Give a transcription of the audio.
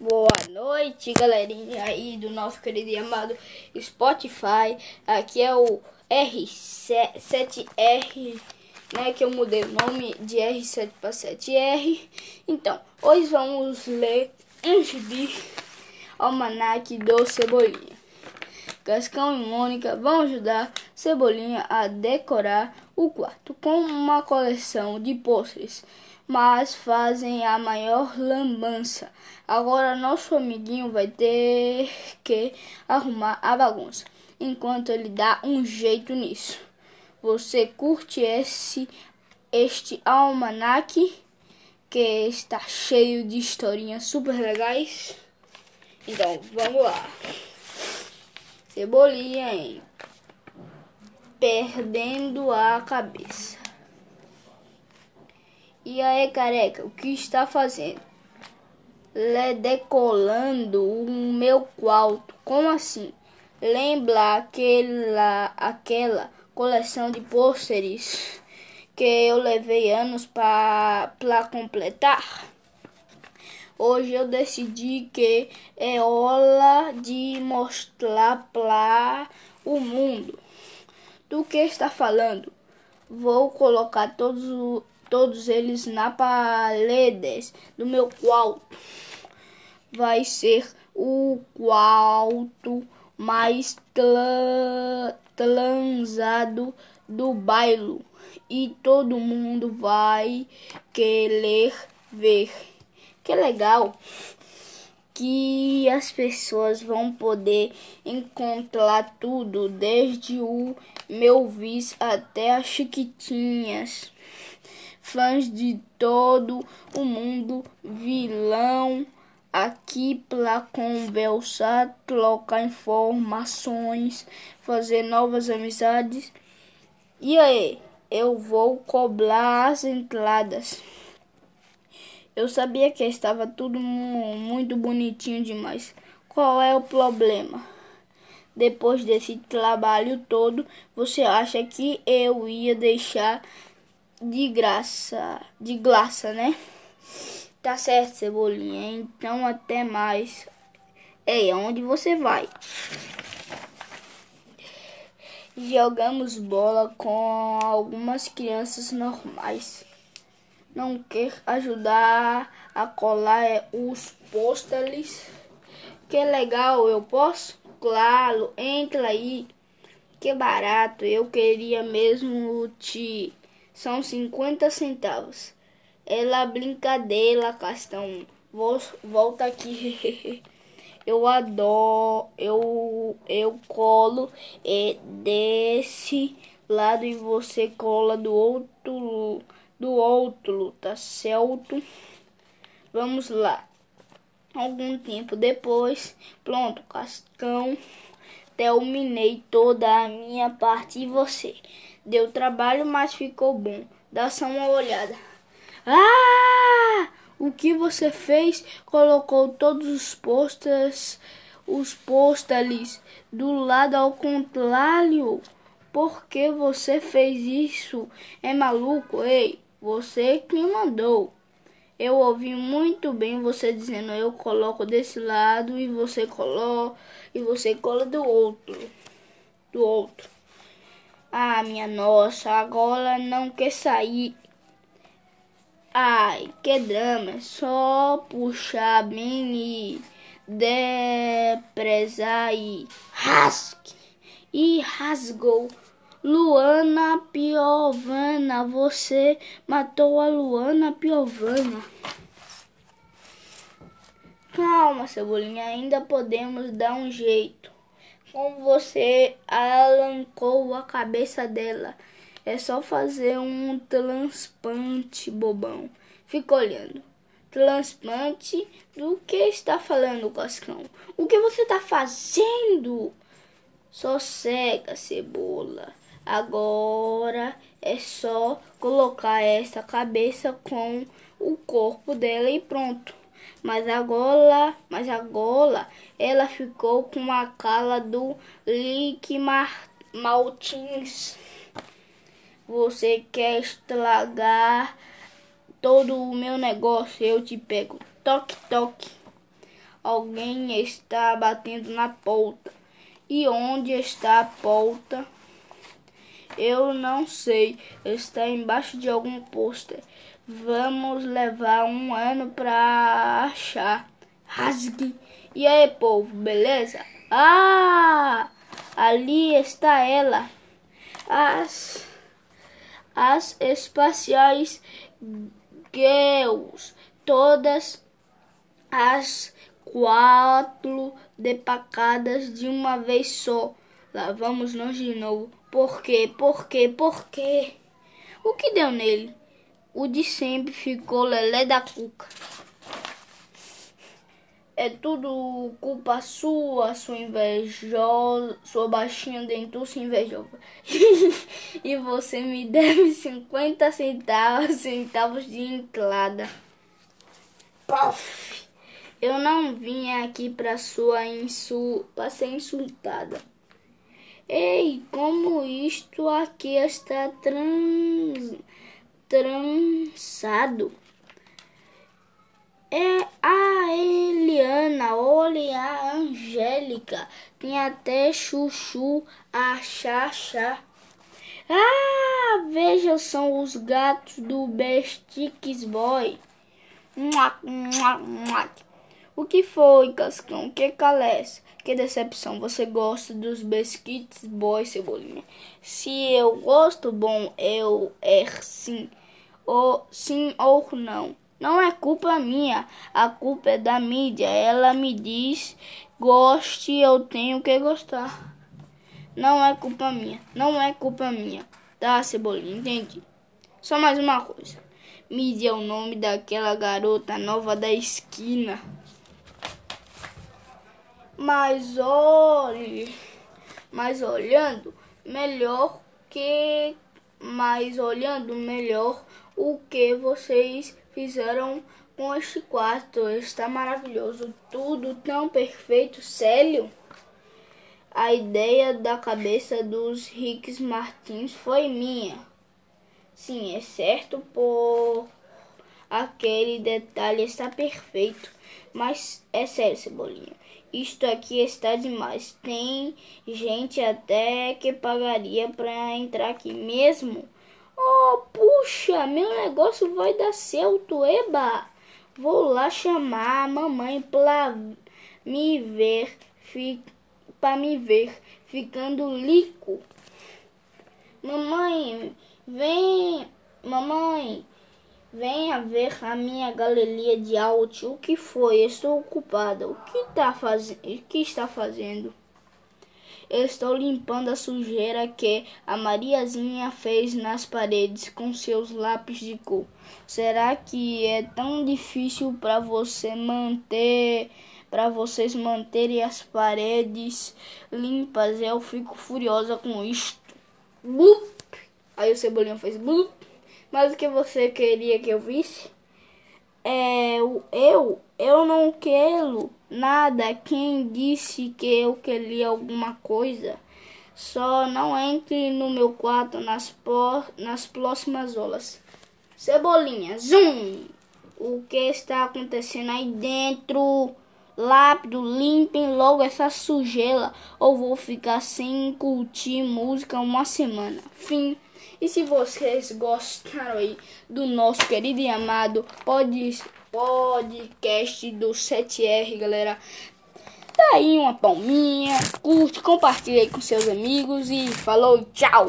Boa noite, galerinha aí do nosso querido e amado Spotify. Aqui é o R7R, né? Que eu mudei o nome de R7 para 7R. Então, hoje vamos ler um gibi Almanac do Cebolinha. Cascão e Mônica vão ajudar Cebolinha a decorar o quarto com uma coleção de pôsteres mas fazem a maior lambança. Agora nosso amiguinho vai ter que arrumar a bagunça, enquanto ele dá um jeito nisso. Você curte esse este almanac que está cheio de historinhas super legais? Então, vamos lá. Cebolinha, hein? Perdendo a cabeça. E aí, careca, o que está fazendo? Le decolando o meu quarto. Como assim? Lembra aquela, aquela coleção de pôsteres que eu levei anos para completar? Hoje eu decidi que é hora de mostrar para o mundo. Do que está falando? Vou colocar todos todos eles na paredes do meu quarto. Vai ser o quarto mais transado do bairro e todo mundo vai querer ver. Que legal! Que as pessoas vão poder encontrar tudo, desde o meu vis até as chiquitinhas fãs de todo o mundo vilão aqui para conversar, trocar informações, fazer novas amizades. E aí, eu vou cobrar as entradas. Eu sabia que estava tudo muito bonitinho demais. Qual é o problema? Depois desse trabalho todo, você acha que eu ia deixar de graça, de graça, né? Tá certo, Cebolinha. Então até mais. Ei, aonde você vai? Jogamos bola com algumas crianças normais. Não quer ajudar a colar os pôsteres? Que legal, eu posso? Claro, entra aí. Que barato, eu queria mesmo te são 50 centavos. Ela brincadeira, Castão. Volta aqui. eu adoro. Eu, eu colo é desse lado e você cola do outro. Do outro, tá certo? Vamos lá. Algum tempo depois, pronto, Cascão. Terminei toda a minha parte e você. Deu trabalho, mas ficou bom. Dá só uma olhada. Ah! O que você fez? Colocou todos os posters, os posters do lado ao contrário. Por que você fez isso? É maluco? Ei, você que mandou. Eu ouvi muito bem você dizendo eu coloco desse lado e você coloca e você cola do outro. Do outro. Ah, minha nossa, agora não quer sair. Ai, que drama. É só puxar bem e depresar e rasgue. E rasgou. Luana Piovana, você matou a Luana Piovana. Calma, Cebolinha, ainda podemos dar um jeito. Como você arrancou a cabeça dela. É só fazer um transplante, bobão. Fica olhando. Transplante do que está falando, Cascão? O que você está fazendo? Só cega, cebola. Agora é só colocar essa cabeça com o corpo dela e pronto. Mas agora, mas agora ela ficou com a cara do Lick Maltins. Você quer estragar todo o meu negócio? Eu te pego. Toque, toque. Alguém está batendo na porta. E onde está a porta? Eu não sei. Está embaixo de algum pôster. Vamos levar um ano para achar. Rasgue. E aí, povo, beleza? Ah! Ali está ela. As as espaciais girls, todas as quatro depacadas de uma vez só. Lá vamos nós de novo. Por quê? Por quê? Por quê? O que deu nele? O de sempre ficou lelé da cuca. É tudo culpa sua, sua invejosa, sua baixinha dentuça invejosa. e você me deve 50 centavos, centavos de entrada. Pof! Eu não vim aqui para sua insu para ser insultada. Ei, como isto aqui está trans, trançado. É a Eliana, olha a Angélica, tem até chuchu, a xaxá. Ah, veja, são os gatos do Bestix Boy. O que foi, Cascão? Que calece? Que decepção. Você gosta dos Biscuits Boy, Cebolinha? Se eu gosto, bom, eu é sim. Ou sim ou não. Não é culpa minha, a culpa é da mídia. Ela me diz, goste, eu tenho que gostar. Não é culpa minha, não é culpa minha. Tá, Cebolinha, entendi. Só mais uma coisa. Mídia é o nome daquela garota nova da esquina. Mas olhe, mas olhando melhor que, mas olhando melhor o que vocês fizeram com este quarto. Está maravilhoso, tudo tão perfeito, sério. A ideia da cabeça dos Ricks Martins foi minha. Sim, é certo por aquele detalhe está perfeito. Mas é sério, Cebolinha. Isto aqui está demais. Tem gente até que pagaria para entrar aqui mesmo. Oh, puxa, meu negócio vai dar certo, eba! Vou lá chamar a mamãe pra me ver, pra me ver ficando lico. Mamãe, vem, mamãe, venha ver a minha galeria de arte. O que foi? Estou ocupada. O que tá fazendo? O que está fazendo? Estou limpando a sujeira que a Mariazinha fez nas paredes com seus lápis de cor. Será que é tão difícil para você manter, para vocês manterem as paredes limpas? Eu fico furiosa com isto. Blup. Aí o Cebolinha fez blup. Mas o que você queria que eu visse? É, eu, eu não quero nada. Quem disse que eu queria alguma coisa? Só não entre no meu quarto nas, por, nas próximas horas. Cebolinha, zoom! O que está acontecendo aí dentro? Lápido, limpem logo essa sujeira ou vou ficar sem curtir música uma semana. Fim. E se vocês gostaram aí do nosso querido e amado podcast do 7R, galera, tá aí uma palminha, curte, compartilha aí com seus amigos e falou, tchau!